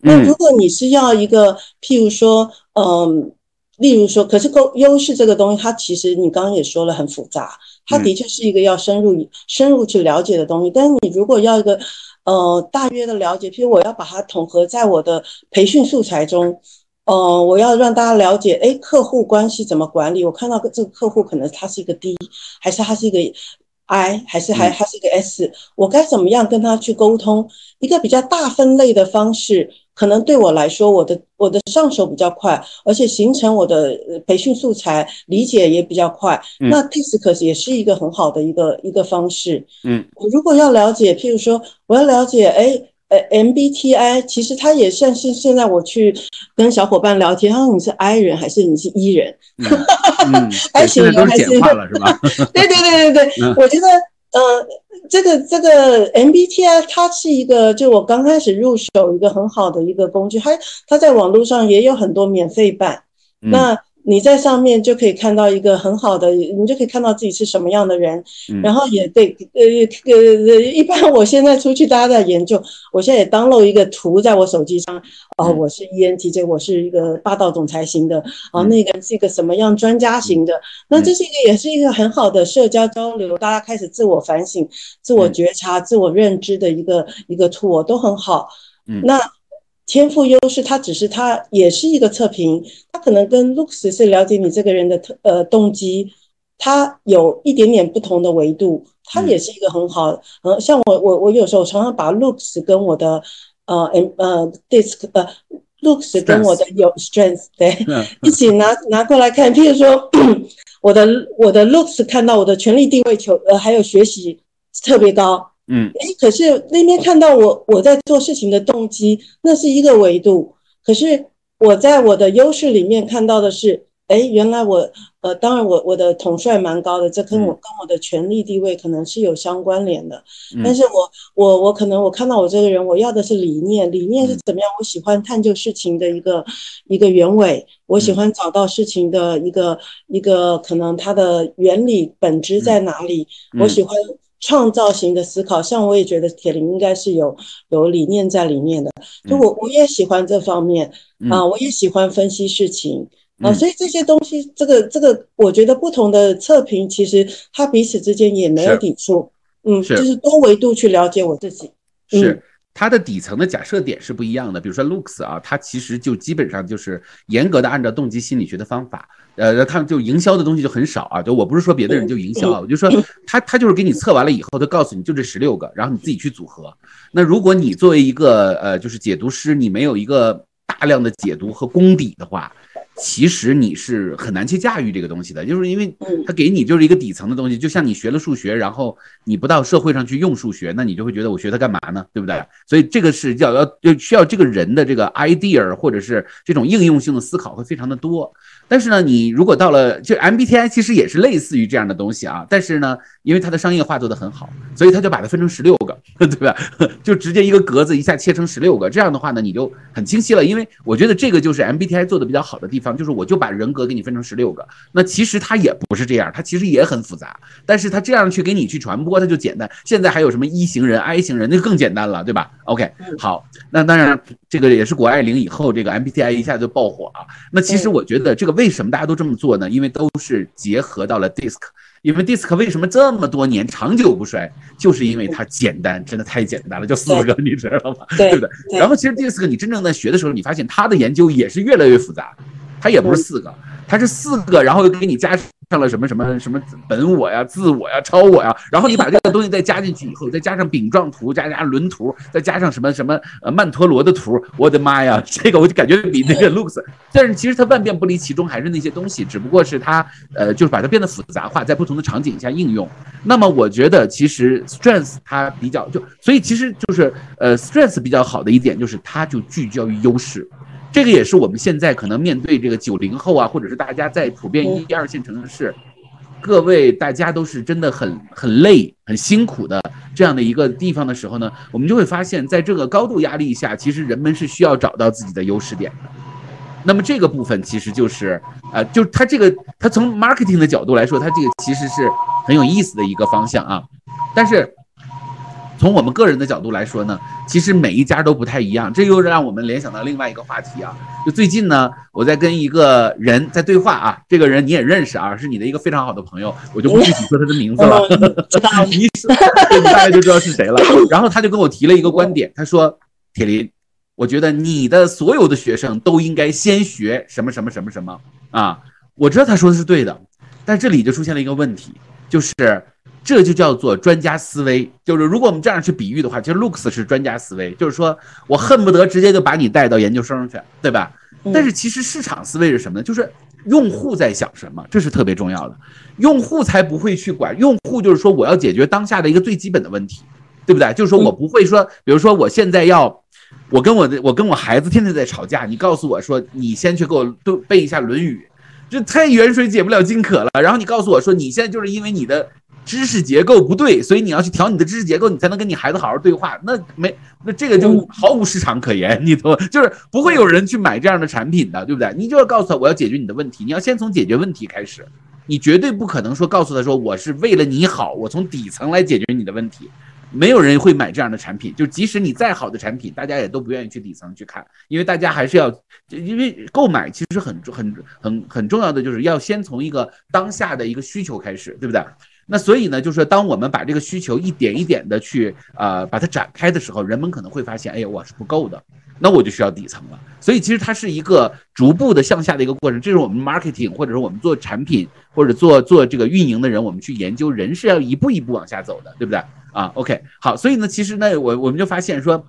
那如果你是要一个，譬如说，嗯，例如说，可是优优势这个东西，它其实你刚刚也说了很复杂，它的确是一个要深入深入去了解的东西。但是你如果要一个，呃大约的了解，譬如我要把它统合在我的培训素材中，呃，我要让大家了解，哎，客户关系怎么管理？我看到这个客户可能他是一个 D，还是他是一个 I，还是还他是一个 S？我该怎么样跟他去沟通？一个比较大分类的方式。可能对我来说，我的我的上手比较快，而且形成我的培训素材理解也比较快。那 DISC 也是一个很好的一个一个方式。嗯，我如果要了解，譬如说我要了解，哎，呃，MBTI，其实它也算是现在我去跟小伙伴聊天，他说你是 I 人还是你是 E 人？I 型人还是？是吧？(laughs) 对对对对对，我觉得。呃，这个这个 MBTI 它是一个，就我刚开始入手一个很好的一个工具，它它在网络上也有很多免费版，那。你在上面就可以看到一个很好的，你就可以看到自己是什么样的人，然后也对，呃呃，一般我现在出去大家在研究，我现在也 download 一个图在我手机上，哦，我是 ENTJ，我是一个霸道总裁型的，哦，那个是一个什么样专家型的，那这是一个也是一个很好的社交交流，大家开始自我反省、自我觉察、自我认知的一个一个 tool 都很好，嗯，那。天赋优势，它只是它也是一个测评，它可能跟 looks 是了解你这个人的特呃动机，它有一点点不同的维度，它也是一个很好。呃，像我我我有时候常常把 looks 跟我的呃 m 呃 disc 呃 looks 跟我的有 strength 对一起拿拿过来看，譬如说 (coughs) 我的我的 looks 看到我的权力地位求呃还有学习特别高。嗯，哎，可是那边看到我我在做事情的动机，那是一个维度。可是我在我的优势里面看到的是，哎，原来我呃，当然我我的统帅蛮高的，这跟我跟我的权力地位可能是有相关联的。但是我我我可能我看到我这个人，我要的是理念，理念是怎么样？我喜欢探究事情的一个一个原委，我喜欢找到事情的一个一个可能它的原理本质在哪里，我喜欢。创造型的思考，像我也觉得铁林应该是有有理念在里面的，就我我也喜欢这方面啊，我也喜欢分析事情啊，所以这些东西，这个这个，我觉得不同的测评其实它彼此之间也没有抵触，嗯，就是多维度去了解我自己，是。它的底层的假设点是不一样的，比如说 looks 啊，它其实就基本上就是严格的按照动机心理学的方法，呃，他们就营销的东西就很少啊，就我不是说别的人就营销啊，我就说他他就是给你测完了以后，他告诉你就这十六个，然后你自己去组合。那如果你作为一个呃就是解读师，你没有一个大量的解读和功底的话。其实你是很难去驾驭这个东西的，就是因为它给你就是一个底层的东西，就像你学了数学，然后你不到社会上去用数学，那你就会觉得我学它干嘛呢？对不对？所以这个是要要就需要这个人的这个 idea 或者是这种应用性的思考会非常的多。但是呢，你如果到了就 MBTI 其实也是类似于这样的东西啊，但是呢，因为它的商业化做得很好，所以他就把它分成十六个，(laughs) 对吧？(laughs) 就直接一个格子一下切成十六个，这样的话呢，你就很清晰了。因为我觉得这个就是 MBTI 做的比较好的地方。就是我就把人格给你分成十六个，那其实它也不是这样，它其实也很复杂，但是它这样去给你去传播，它就简单。现在还有什么一型人、I 型人，那更简单了，对吧？OK，好，那当然这个也是谷爱凌以后这个 MBTI 一下就爆火啊。那其实我觉得这个为什么大家都这么做呢？因为都是结合到了 DISC，因为 DISC 为什么这么多年长久不衰，就是因为它简单，真的太简单了，就四个，你知道吗？对不对？然后其实 DISC 你真正在学的时候，你发现它的研究也是越来越复杂。它也不是四个，它是四个，然后又给你加上了什么什么什么本我呀、自我呀、超我呀，然后你把这个东西再加进去以后，再加上饼状图，加加轮图，再加上什么什么呃曼陀罗的图，我的妈呀，(laughs) 这个我就感觉比那个 (laughs) looks，但是其实它万变不离其中，还是那些东西，只不过是它呃就是把它变得复杂化，在不同的场景下应用。那么我觉得其实 strength 它比较就，所以其实就是呃 strength 比较好的一点就是它就聚焦于优势。这个也是我们现在可能面对这个九零后啊，或者是大家在普遍一二线城市，各位大家都是真的很很累、很辛苦的这样的一个地方的时候呢，我们就会发现，在这个高度压力下，其实人们是需要找到自己的优势点的。那么这个部分其实就是，呃，就它这个，它从 marketing 的角度来说，它这个其实是很有意思的一个方向啊。但是从我们个人的角度来说呢，其实每一家都不太一样。这又让我们联想到另外一个话题啊，就最近呢，我在跟一个人在对话啊，这个人你也认识啊，是你的一个非常好的朋友，我就不具体说他的名字了，知道 (laughs) 你你大概就知道是谁了。然后他就跟我提了一个观点，他说：“铁林，我觉得你的所有的学生都应该先学什么什么什么什么啊。”我知道他说的是对的，但这里就出现了一个问题，就是这就叫做专家思维。就是如果我们这样去比喻的话，其实 Lux 是专家思维，就是说我恨不得直接就把你带到研究生去，对吧？但是其实市场思维是什么呢？就是用户在想什么，这是特别重要的。用户才不会去管，用户就是说我要解决当下的一个最基本的问题，对不对？就是说我不会说，比如说我现在要，我跟我的我跟我孩子天天在吵架，你告诉我说你先去给我都背一下《论语》。这太远水解不了近渴了。然后你告诉我说，你现在就是因为你的知识结构不对，所以你要去调你的知识结构，你才能跟你孩子好好对话。那没，那这个就毫无市场可言，你懂？(laughs) 就是不会有人去买这样的产品的，对不对？你就要告诉他，我要解决你的问题，你要先从解决问题开始。你绝对不可能说告诉他说，我是为了你好，我从底层来解决你的问题。没有人会买这样的产品，就即使你再好的产品，大家也都不愿意去底层去看，因为大家还是要，因为购买其实很很很很重要的，就是要先从一个当下的一个需求开始，对不对？那所以呢，就是，当我们把这个需求一点一点的去呃把它展开的时候，人们可能会发现，哎呀，我是不够的，那我就需要底层了。所以其实它是一个逐步的向下的一个过程，这是我们 marketing 或者是我们做产品或者做做这个运营的人，我们去研究人是要一步一步往下走的，对不对？啊，OK，好，所以呢，其实呢，我我们就发现说，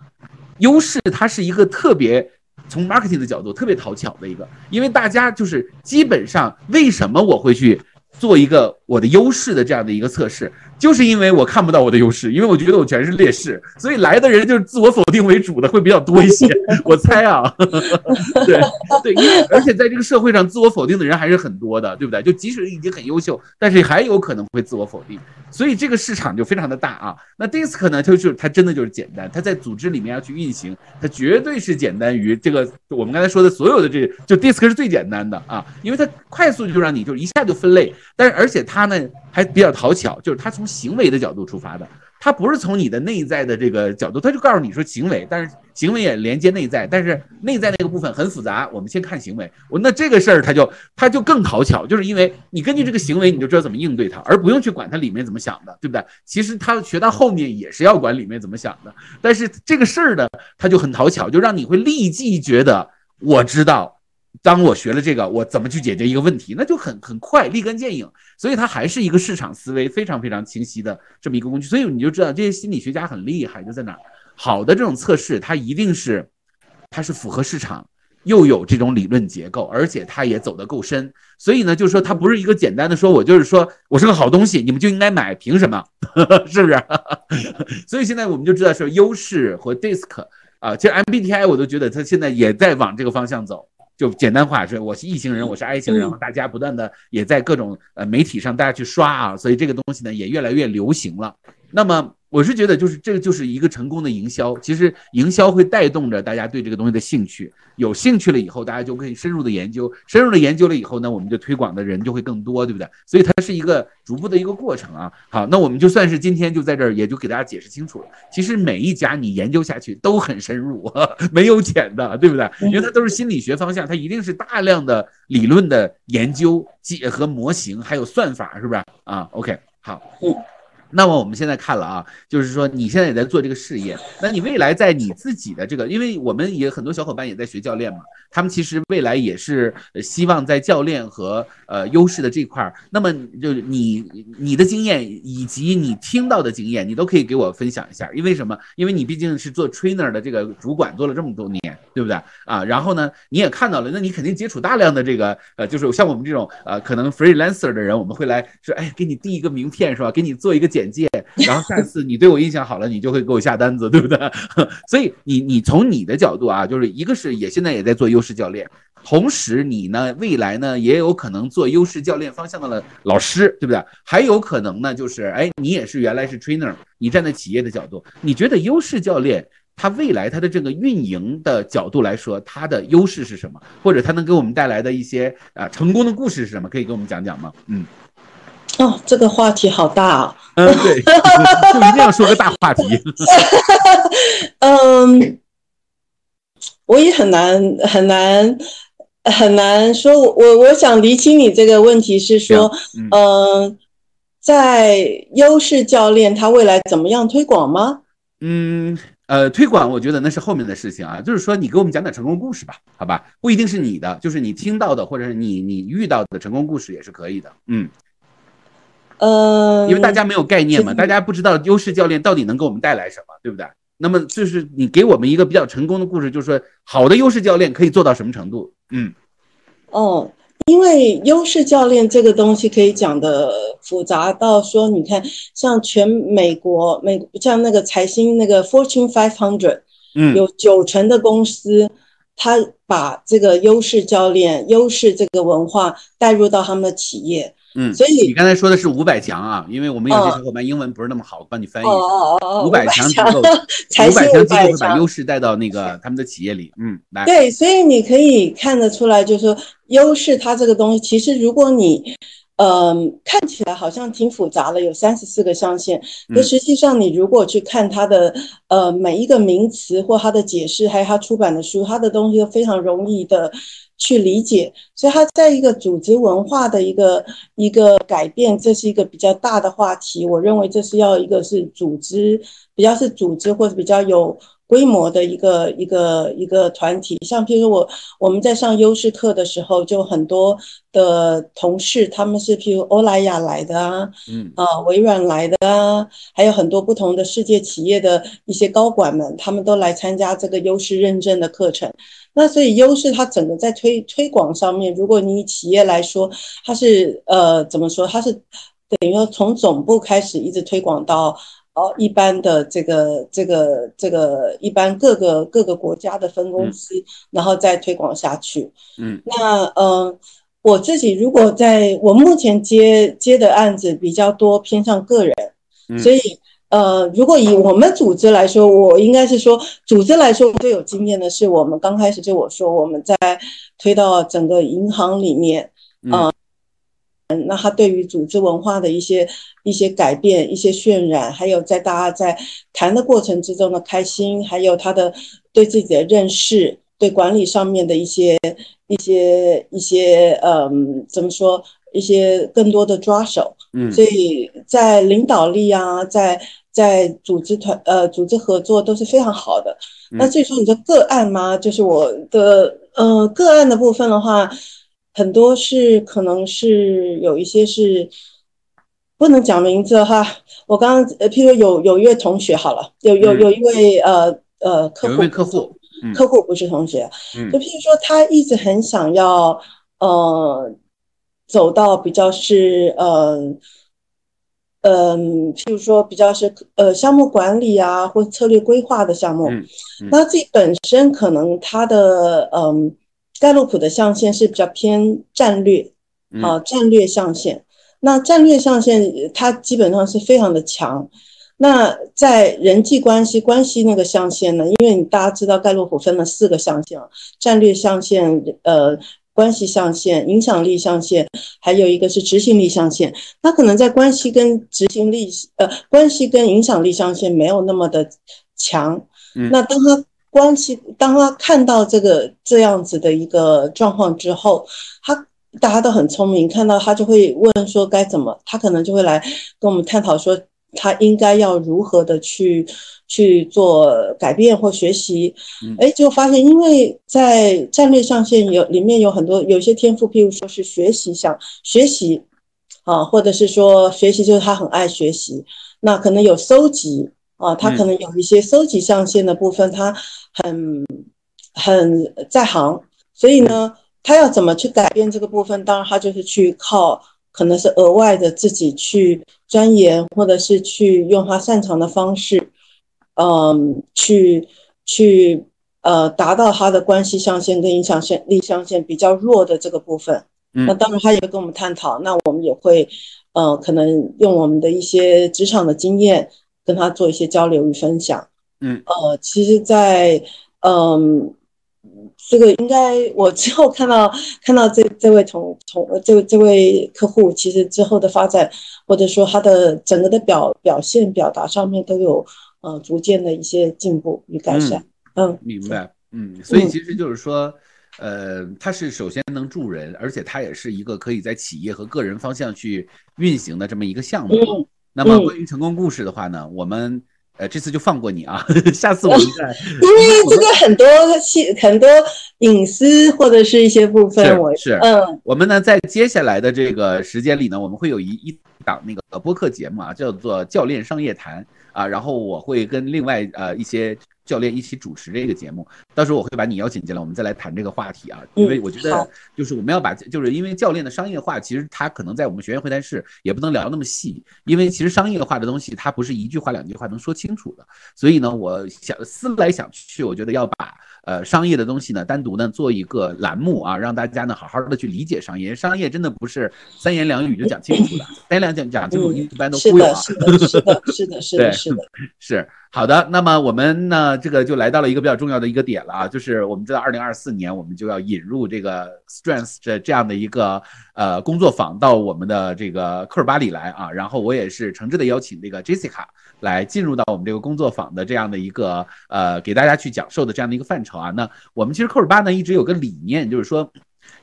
优势它是一个特别从 marketing 的角度特别讨巧的一个，因为大家就是基本上为什么我会去做一个我的优势的这样的一个测试。就是因为我看不到我的优势，因为我觉得我全是劣势，(laughs) 所以来的人就是自我否定为主的会比较多一些。(laughs) 我猜啊，(laughs) 对对，因为而且在这个社会上，自我否定的人还是很多的，对不对？就即使已经很优秀，但是还有可能会自我否定，所以这个市场就非常的大啊。那 DISC 呢，就是它真的就是简单，它在组织里面要去运行，它绝对是简单于这个我们刚才说的所有的这就 DISC 是最简单的啊，因为它快速就让你就一下就分类，但是而且它呢。还比较讨巧，就是它从行为的角度出发的，他不是从你的内在的这个角度，他就告诉你说行为，但是行为也连接内在，但是内在那个部分很复杂，我们先看行为。我那这个事儿他就他就更讨巧，就是因为你根据这个行为，你就知道怎么应对它，而不用去管它里面怎么想的，对不对？其实他学到后面也是要管里面怎么想的，但是这个事儿呢，他就很讨巧，就让你会立即觉得我知道。当我学了这个，我怎么去解决一个问题，那就很很快，立竿见影。所以它还是一个市场思维非常非常清晰的这么一个工具。所以你就知道这些心理学家很厉害，就在哪儿。好的这种测试，它一定是它是符合市场，又有这种理论结构，而且它也走得够深。所以呢，就是说它不是一个简单的说，我就是说我是个好东西，你们就应该买，凭什么？(laughs) 是不是？(laughs) 所以现在我们就知道说优势和 DISC 啊，其实 MBTI 我都觉得它现在也在往这个方向走。就简单化说，我是异型人，我是 I 型人，大家不断的也在各种呃媒体上大家去刷啊，所以这个东西呢也越来越流行了。那么我是觉得，就是这个就是一个成功的营销。其实营销会带动着大家对这个东西的兴趣，有兴趣了以后，大家就可以深入的研究，深入的研究了以后呢，我们就推广的人就会更多，对不对？所以它是一个逐步的一个过程啊。好，那我们就算是今天就在这儿，也就给大家解释清楚了。其实每一家你研究下去都很深入，(laughs) 没有浅的，对不对？因为它都是心理学方向，它一定是大量的理论的研究、结合模型，还有算法，是不是啊？OK，好。那么我们现在看了啊，就是说你现在也在做这个事业，那你未来在你自己的这个，因为我们也很多小伙伴也在学教练嘛，他们其实未来也是希望在教练和呃优势的这块儿，那么就是你你的经验以及你听到的经验，你都可以给我分享一下，因为什么？因为你毕竟是做 trainer 的这个主管，做了这么多年，对不对啊？然后呢，你也看到了，那你肯定接触大量的这个呃，就是像我们这种呃可能 freelancer 的人，我们会来说，哎，给你递一个名片是吧？给你做一个简。简介，然后下次你对我印象好了，你就会给我下单子，对不对？(laughs) 所以你你从你的角度啊，就是一个是也现在也在做优势教练，同时你呢未来呢也有可能做优势教练方向的老师，对不对？还有可能呢就是哎，你也是原来是 trainer，你站在企业的角度，你觉得优势教练他未来他的这个运营的角度来说，他的优势是什么？或者他能给我们带来的一些啊成功的故事是什么？可以给我们讲讲吗？嗯。哦，这个话题好大啊。嗯，对，(laughs) 就一定要说个大话题。(laughs) 嗯，我也很难很难很难说。我我我想厘清你这个问题是说，嗯，在优势教练他未来怎么样推广吗？嗯，呃，推广我觉得那是后面的事情啊。就是说，你给我们讲点成功故事吧，好吧？不一定是你的，就是你听到的，或者是你你遇到的成功故事也是可以的。嗯。呃，因为大家没有概念嘛，大家不知道优势教练到底能给我们带来什么，对不对？那么就是你给我们一个比较成功的故事，就是说好的优势教练可以做到什么程度？嗯，哦，因为优势教练这个东西可以讲的复杂到说，你看像全美国美像那个财新那个 Fortune Five Hundred，嗯，有九成的公司，他把这个优势教练、优势这个文化带入到他们的企业。嗯，所以你刚才说的是五百强啊，因为我们有些小伙伴英文不是那么好，帮你翻译一下。五百强机构，五百强机构会把优势带到那个他们的企业里。嗯，来。对，所以你可以看得出来，就是说优势它这个东西，其实如果你，嗯，看起来好像挺复杂的，有三十四个象限，可实际上你如果去看它的呃每一个名词或它的解释，还有它出版的书，它的东西都非常容易的。去理解，所以他在一个组织文化的一个一个改变，这是一个比较大的话题。我认为这是要一个是组织，比较是组织或者比较有规模的一个一个一个团体。像譬如我我们在上优势课的时候，就很多的同事，他们是譬如欧莱雅来的啊，嗯啊，微软来的啊，还有很多不同的世界企业的一些高管们，他们都来参加这个优势认证的课程。那所以优势它整个在推推广上面，如果你企业来说，它是呃怎么说？它是等于说从总部开始一直推广到哦一般的这个这个这个一般各个各个国家的分公司，然后再推广下去。嗯，那呃我自己如果在我目前接接的案子比较多偏向个人，所以。呃，如果以我们组织来说，我应该是说，组织来说最有经验的是我们刚开始就我说我们在推到整个银行里面，啊，嗯那他对于组织文化的一些一些改变、一些渲染，还有在大家在谈的过程之中的开心，还有他的对自己的认识，对管理上面的一些一些一些，嗯，怎么说？一些更多的抓手，嗯，所以在领导力啊，在在组织团呃组织合作都是非常好的。那至于说你的个案吗？就是我的呃个案的部分的话，很多是可能是有一些是不能讲名字的话，我刚刚呃譬如有有一位同学好了，有有有一位呃呃客户客户客户不是同学，就譬如说他一直很想要呃。走到比较是呃嗯，譬如说比较是呃项目管理啊，或策略规划的项目，那自己本身可能它的嗯盖洛普的象限是比较偏战略啊，战略象限。那战略象限它基本上是非常的强。那在人际关系关系那个象限呢？因为你大家知道盖洛普分了四个象限，战略象限呃。关系象限、影响力象限，还有一个是执行力象限。他可能在关系跟执行力，呃，关系跟影响力象限没有那么的强。那当他关系，当他看到这个这样子的一个状况之后，他大家都很聪明，看到他就会问说该怎么，他可能就会来跟我们探讨说。他应该要如何的去去做改变或学习？哎，就发现，因为在战略上线有里面有很多有些天赋，譬如说是学习想学习啊，或者是说学习就是他很爱学习，那可能有搜集啊，他可能有一些搜集上线的部分，他很很在行，所以呢，他要怎么去改变这个部分？当然，他就是去靠。可能是额外的自己去钻研，或者是去用他擅长的方式，嗯，去去呃达到他的关系象限跟影响线力象限比较弱的这个部分。那当然他也会跟我们探讨，那我们也会呃可能用我们的一些职场的经验跟他做一些交流与分享。嗯，呃，其实，在嗯这个应该我之后看到看到这这位同同这这位客户，其实之后的发展，或者说他的整个的表表现表达上面都有呃逐渐的一些进步与改善。嗯，明白。嗯，所以其实就是说，呃，它是首先能助人，而且它也是一个可以在企业和个人方向去运行的这么一个项目。那么关于成功故事的话呢，我们。呃，这次就放过你啊，(laughs) 下次我们再。(laughs) 因为这个很多细很多隐私或者是一些部分，我是嗯，我们呢在接下来的这个时间里呢，我们会有一一档那个播客节目啊，叫做《教练商业谈》啊，然后我会跟另外呃一些。教练一起主持这个节目，到时候我会把你邀请进来，我们再来谈这个话题啊。因为我觉得，就是我们要把，就是因为教练的商业化，其实他可能在我们学员会谈室也不能聊那么细，因为其实商业化的东西，它不是一句话两句话能说清楚的。所以呢，我想思来想去，我觉得要把呃商业的东西呢，单独呢做一个栏目啊，让大家呢好好的去理解商业。商业真的不是三言两语就讲清楚的，(laughs) 三言两讲讲清楚一般都忽悠啊。是的，是的，是的，是的，是的，(laughs) 是。好的，那么我们呢，这个就来到了一个比较重要的一个点了啊，就是我们知道，二零二四年我们就要引入这个 Strength 这这样的一个呃工作坊到我们的这个科尔巴里来啊，然后我也是诚挚的邀请这个 Jessica 来进入到我们这个工作坊的这样的一个呃给大家去讲授的这样的一个范畴啊。那我们其实科尔巴呢一直有个理念，就是说。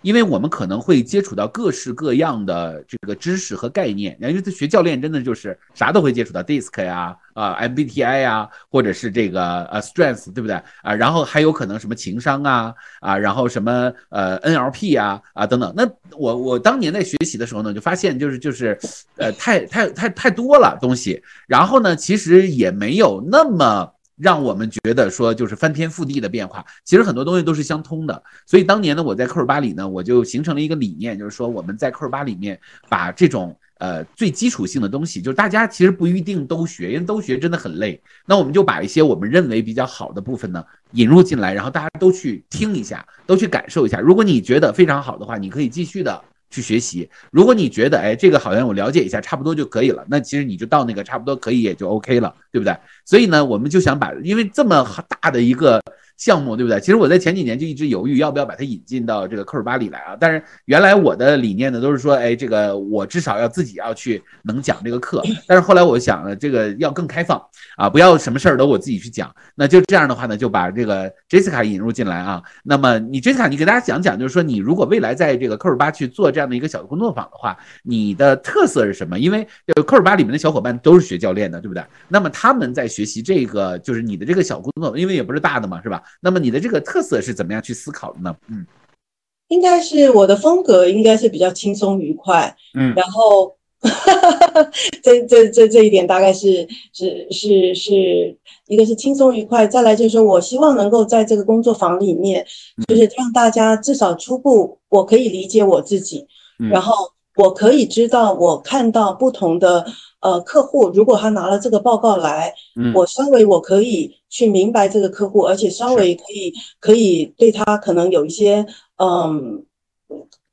因为我们可能会接触到各式各样的这个知识和概念，因为学教练真的就是啥都会接触到，DISC 呀，啊 MBTI 呀，或者是这个呃 Strength，对不对啊？然后还有可能什么情商啊啊，然后什么呃 NLP 啊啊等等。那我我当年在学习的时候呢，就发现就是就是呃太太太太多了东西，然后呢，其实也没有那么。让我们觉得说就是翻天覆地的变化，其实很多东西都是相通的。所以当年呢，我在科尔巴里呢，我就形成了一个理念，就是说我们在科尔巴里面把这种呃最基础性的东西，就是大家其实不一定都学，因为都学真的很累。那我们就把一些我们认为比较好的部分呢引入进来，然后大家都去听一下，都去感受一下。如果你觉得非常好的话，你可以继续的。去学习，如果你觉得哎，这个好像我了解一下，差不多就可以了，那其实你就到那个差不多可以也就 OK 了，对不对？所以呢，我们就想把，因为这么大的一个。项目对不对？其实我在前几年就一直犹豫要不要把它引进到这个科尔巴里来啊。但是原来我的理念呢都是说，哎，这个我至少要自己要去能讲这个课。但是后来我想，这个要更开放啊，不要什么事儿都我自己去讲。那就这样的话呢，就把这个 Jessica 引入进来啊。那么你 Jessica，你给大家讲讲，就是说你如果未来在这个科尔巴去做这样的一个小的工作坊的话，你的特色是什么？因为呃科尔巴里面的小伙伴都是学教练的，对不对？那么他们在学习这个，就是你的这个小工作，因为也不是大的嘛，是吧？那么你的这个特色是怎么样去思考的呢？嗯，应该是我的风格应该是比较轻松愉快，嗯，然后 (laughs) 这这这这一点大概是是是是一个是轻松愉快，再来就是说我希望能够在这个工作坊里面，就是让大家至少初步我可以理解我自己，然后我可以知道我看到不同的。呃，客户如果他拿了这个报告来，我稍微我可以去明白这个客户，而且稍微可以可以对他可能有一些嗯，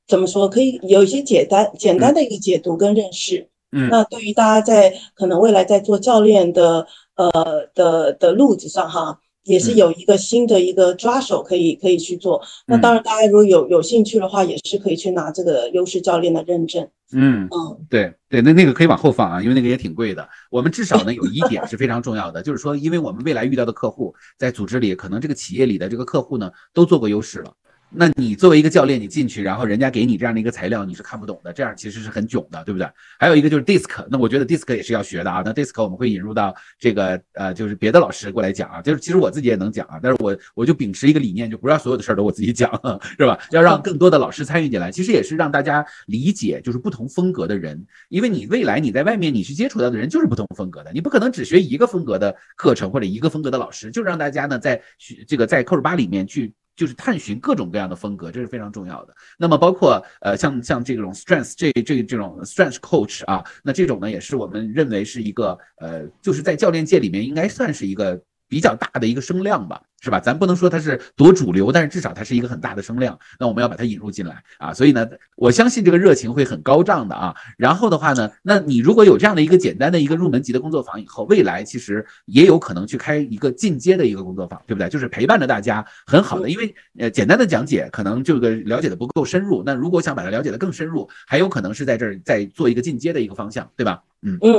怎么说，可以有一些简单简单的一个解读跟认识。嗯，那对于大家在可能未来在做教练的呃的的路子上哈。也是有一个新的一个抓手可以可以去做。那当然，大家如果有有兴趣的话，也是可以去拿这个优势教练的认证。嗯嗯，对对，那那个可以往后放啊，因为那个也挺贵的。我们至少呢有一点是非常重要的，就是说，因为我们未来遇到的客户在组织里，可能这个企业里的这个客户呢都做过优势了。那你作为一个教练，你进去，然后人家给你这样的一个材料，你是看不懂的，这样其实是很囧的，对不对？还有一个就是 DISC，那我觉得 DISC 也是要学的啊。那 DISC 我们会引入到这个呃，就是别的老师过来讲啊，就是其实我自己也能讲啊，但是我我就秉持一个理念，就不让所有的事儿都我自己讲，(laughs) 是吧？要让更多的老师参与进来，其实也是让大家理解，就是不同风格的人，因为你未来你在外面你去接触到的人就是不同风格的，你不可能只学一个风格的课程或者一个风格的老师，就让大家呢在学这个在 Q 八里面去。就是探寻各种各样的风格，这是非常重要的。那么包括呃像像这种 strength 这这这种 strength coach 啊，那这种呢也是我们认为是一个呃就是在教练界里面应该算是一个比较大的一个声量吧。是吧？咱不能说它是多主流，但是至少它是一个很大的声量。那我们要把它引入进来啊，所以呢，我相信这个热情会很高涨的啊。然后的话呢，那你如果有这样的一个简单的一个入门级的工作坊以后，未来其实也有可能去开一个进阶的一个工作坊，对不对？就是陪伴着大家，很好的。因为呃，简单的讲解可能这个了解的不够深入，那如果想把它了解的更深入，还有可能是在这儿再做一个进阶的一个方向，对吧？嗯嗯，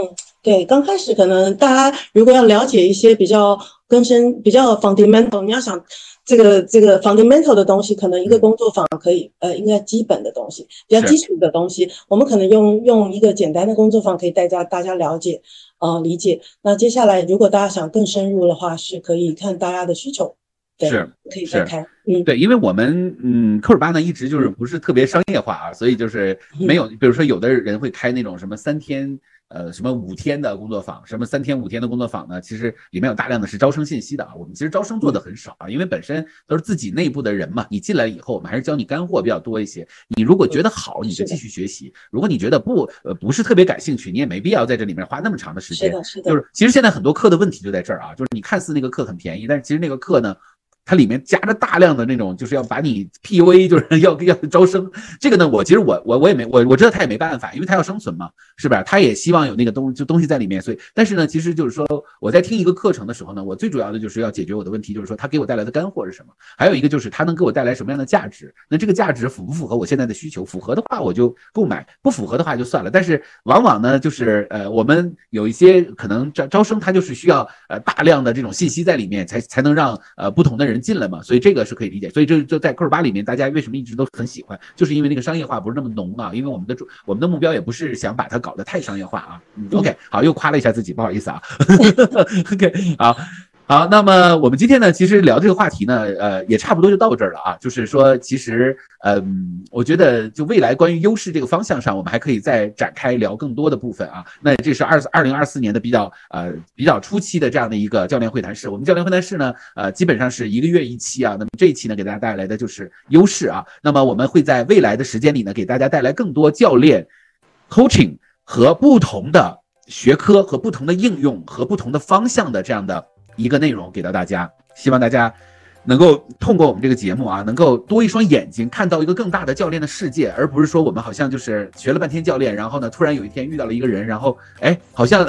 对，刚开始可能大家如果要了解一些比较根深、比较 fundamental，你要想。这个这个 fundamental 的东西，可能一个工作坊可以，呃，应该基本的东西，比较基础的东西，我们可能用用一个简单的工作坊可以带家大家了解，呃，理解。那接下来如果大家想更深入的话，是可以看大家的需求，对，是可以再开，嗯，对，因为我们嗯科尔巴呢一直就是不是特别商业化啊，所以就是没有，比如说有的人会开那种什么三天。呃，什么五天的工作坊，什么三天五天的工作坊呢？其实里面有大量的是招生信息的啊。我们其实招生做的很少啊，因为本身都是自己内部的人嘛。你进来以后，我们还是教你干货比较多一些。你如果觉得好，你就继续学习；如果你觉得不，呃，不是特别感兴趣，你也没必要在这里面花那么长的时间。是的，是的。就是其实现在很多课的问题就在这儿啊，就是你看似那个课很便宜，但是其实那个课呢。它里面夹着大量的那种，就是要把你 PUA，就是要要招生。这个呢，我其实我我我也没我我知道他也没办法，因为他要生存嘛，是吧？他也希望有那个东就东西在里面。所以，但是呢，其实就是说我在听一个课程的时候呢，我最主要的就是要解决我的问题，就是说他给我带来的干货是什么？还有一个就是他能给我带来什么样的价值？那这个价值符不符合我现在的需求？符合的话我就购买，不符合的话就算了。但是往往呢，就是呃，我们有一些可能招招生，他就是需要呃大量的这种信息在里面，才才能让呃不同的人人进来嘛。所以这个是可以理解，所以这就在 Q 八里面，大家为什么一直都很喜欢，就是因为那个商业化不是那么浓啊，因为我们的主我们的目标也不是想把它搞得太商业化啊。OK，好，又夸了一下自己，不好意思啊。(laughs) OK，好。好，那么我们今天呢，其实聊这个话题呢，呃，也差不多就到这儿了啊。就是说，其实，嗯，我觉得就未来关于优势这个方向上，我们还可以再展开聊更多的部分啊。那这是二二零二四年的比较呃比较初期的这样的一个教练会谈室。我们教练会谈室呢，呃，基本上是一个月一期啊。那么这一期呢，给大家带来的就是优势啊。那么我们会在未来的时间里呢，给大家带来更多教练 coaching 和不同的学科和不同的应用和不同的方向的这样的。一个内容给到大家，希望大家能够通过我们这个节目啊，能够多一双眼睛看到一个更大的教练的世界，而不是说我们好像就是学了半天教练，然后呢，突然有一天遇到了一个人，然后哎，好像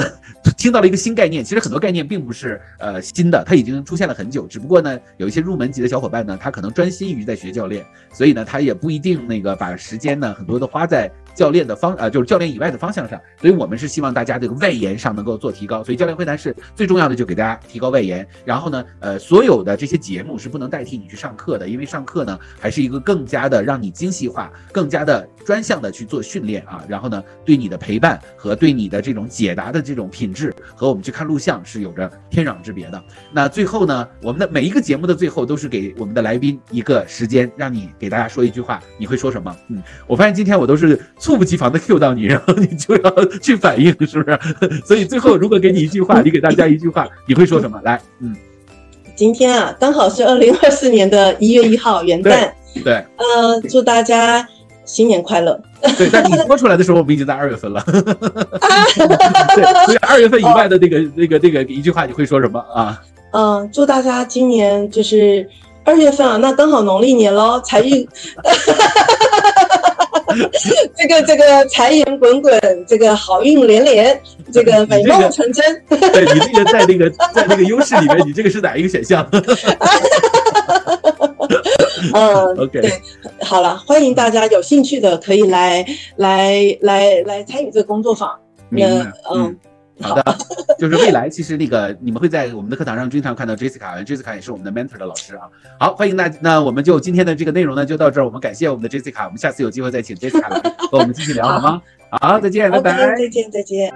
听到了一个新概念。其实很多概念并不是呃新的，它已经出现了很久，只不过呢，有一些入门级的小伙伴呢，他可能专心于在学教练，所以呢，他也不一定那个把时间呢很多的花在。教练的方呃，就是教练以外的方向上，所以我们是希望大家这个外延上能够做提高。所以教练会谈是最重要的，就给大家提高外延。然后呢，呃，所有的这些节目是不能代替你去上课的，因为上课呢还是一个更加的让你精细化、更加的专项的去做训练啊。然后呢，对你的陪伴和对你的这种解答的这种品质，和我们去看录像是有着天壤之别的。那最后呢，我们的每一个节目的最后都是给我们的来宾一个时间，让你给大家说一句话，你会说什么？嗯，我发现今天我都是。猝不及防的 Q 到你，然后你就要 (laughs) 去反应，是不是？(laughs) 所以最后如果给你一句话，(laughs) 你给大家一句话，你会说什么？来，嗯，今天啊，刚好是二零二四年的一月一号元旦，对，呃，祝大家新年快乐。对，但你播出来的时候，我们已经在二月份了。对，所以二月份以外的那个、那个、那个一句话，你会说什么啊？嗯，祝大家今年就是二月份啊，那刚好农历年喽，财运。(laughs) 这个这个财源滚滚，这个好运连连，这个美梦成真。(laughs) 对你这个在那个在那个优势里面，你这个是哪一个选项？(laughs) 嗯，OK，对，好了，欢迎大家有兴趣的可以来来来来参与这个工作坊。明白，嗯。好的，(laughs) 就是未来，其实那个你们会在我们的课堂上经常看到 Jessica，Jessica 也是我们的 mentor 的老师啊。好，欢迎大家那我们就今天的这个内容呢就到这儿，我们感谢我们的 Jessica，我们下次有机会再请 Jessica 来和我们继续聊好吗？好，再见，拜拜，再见，再见。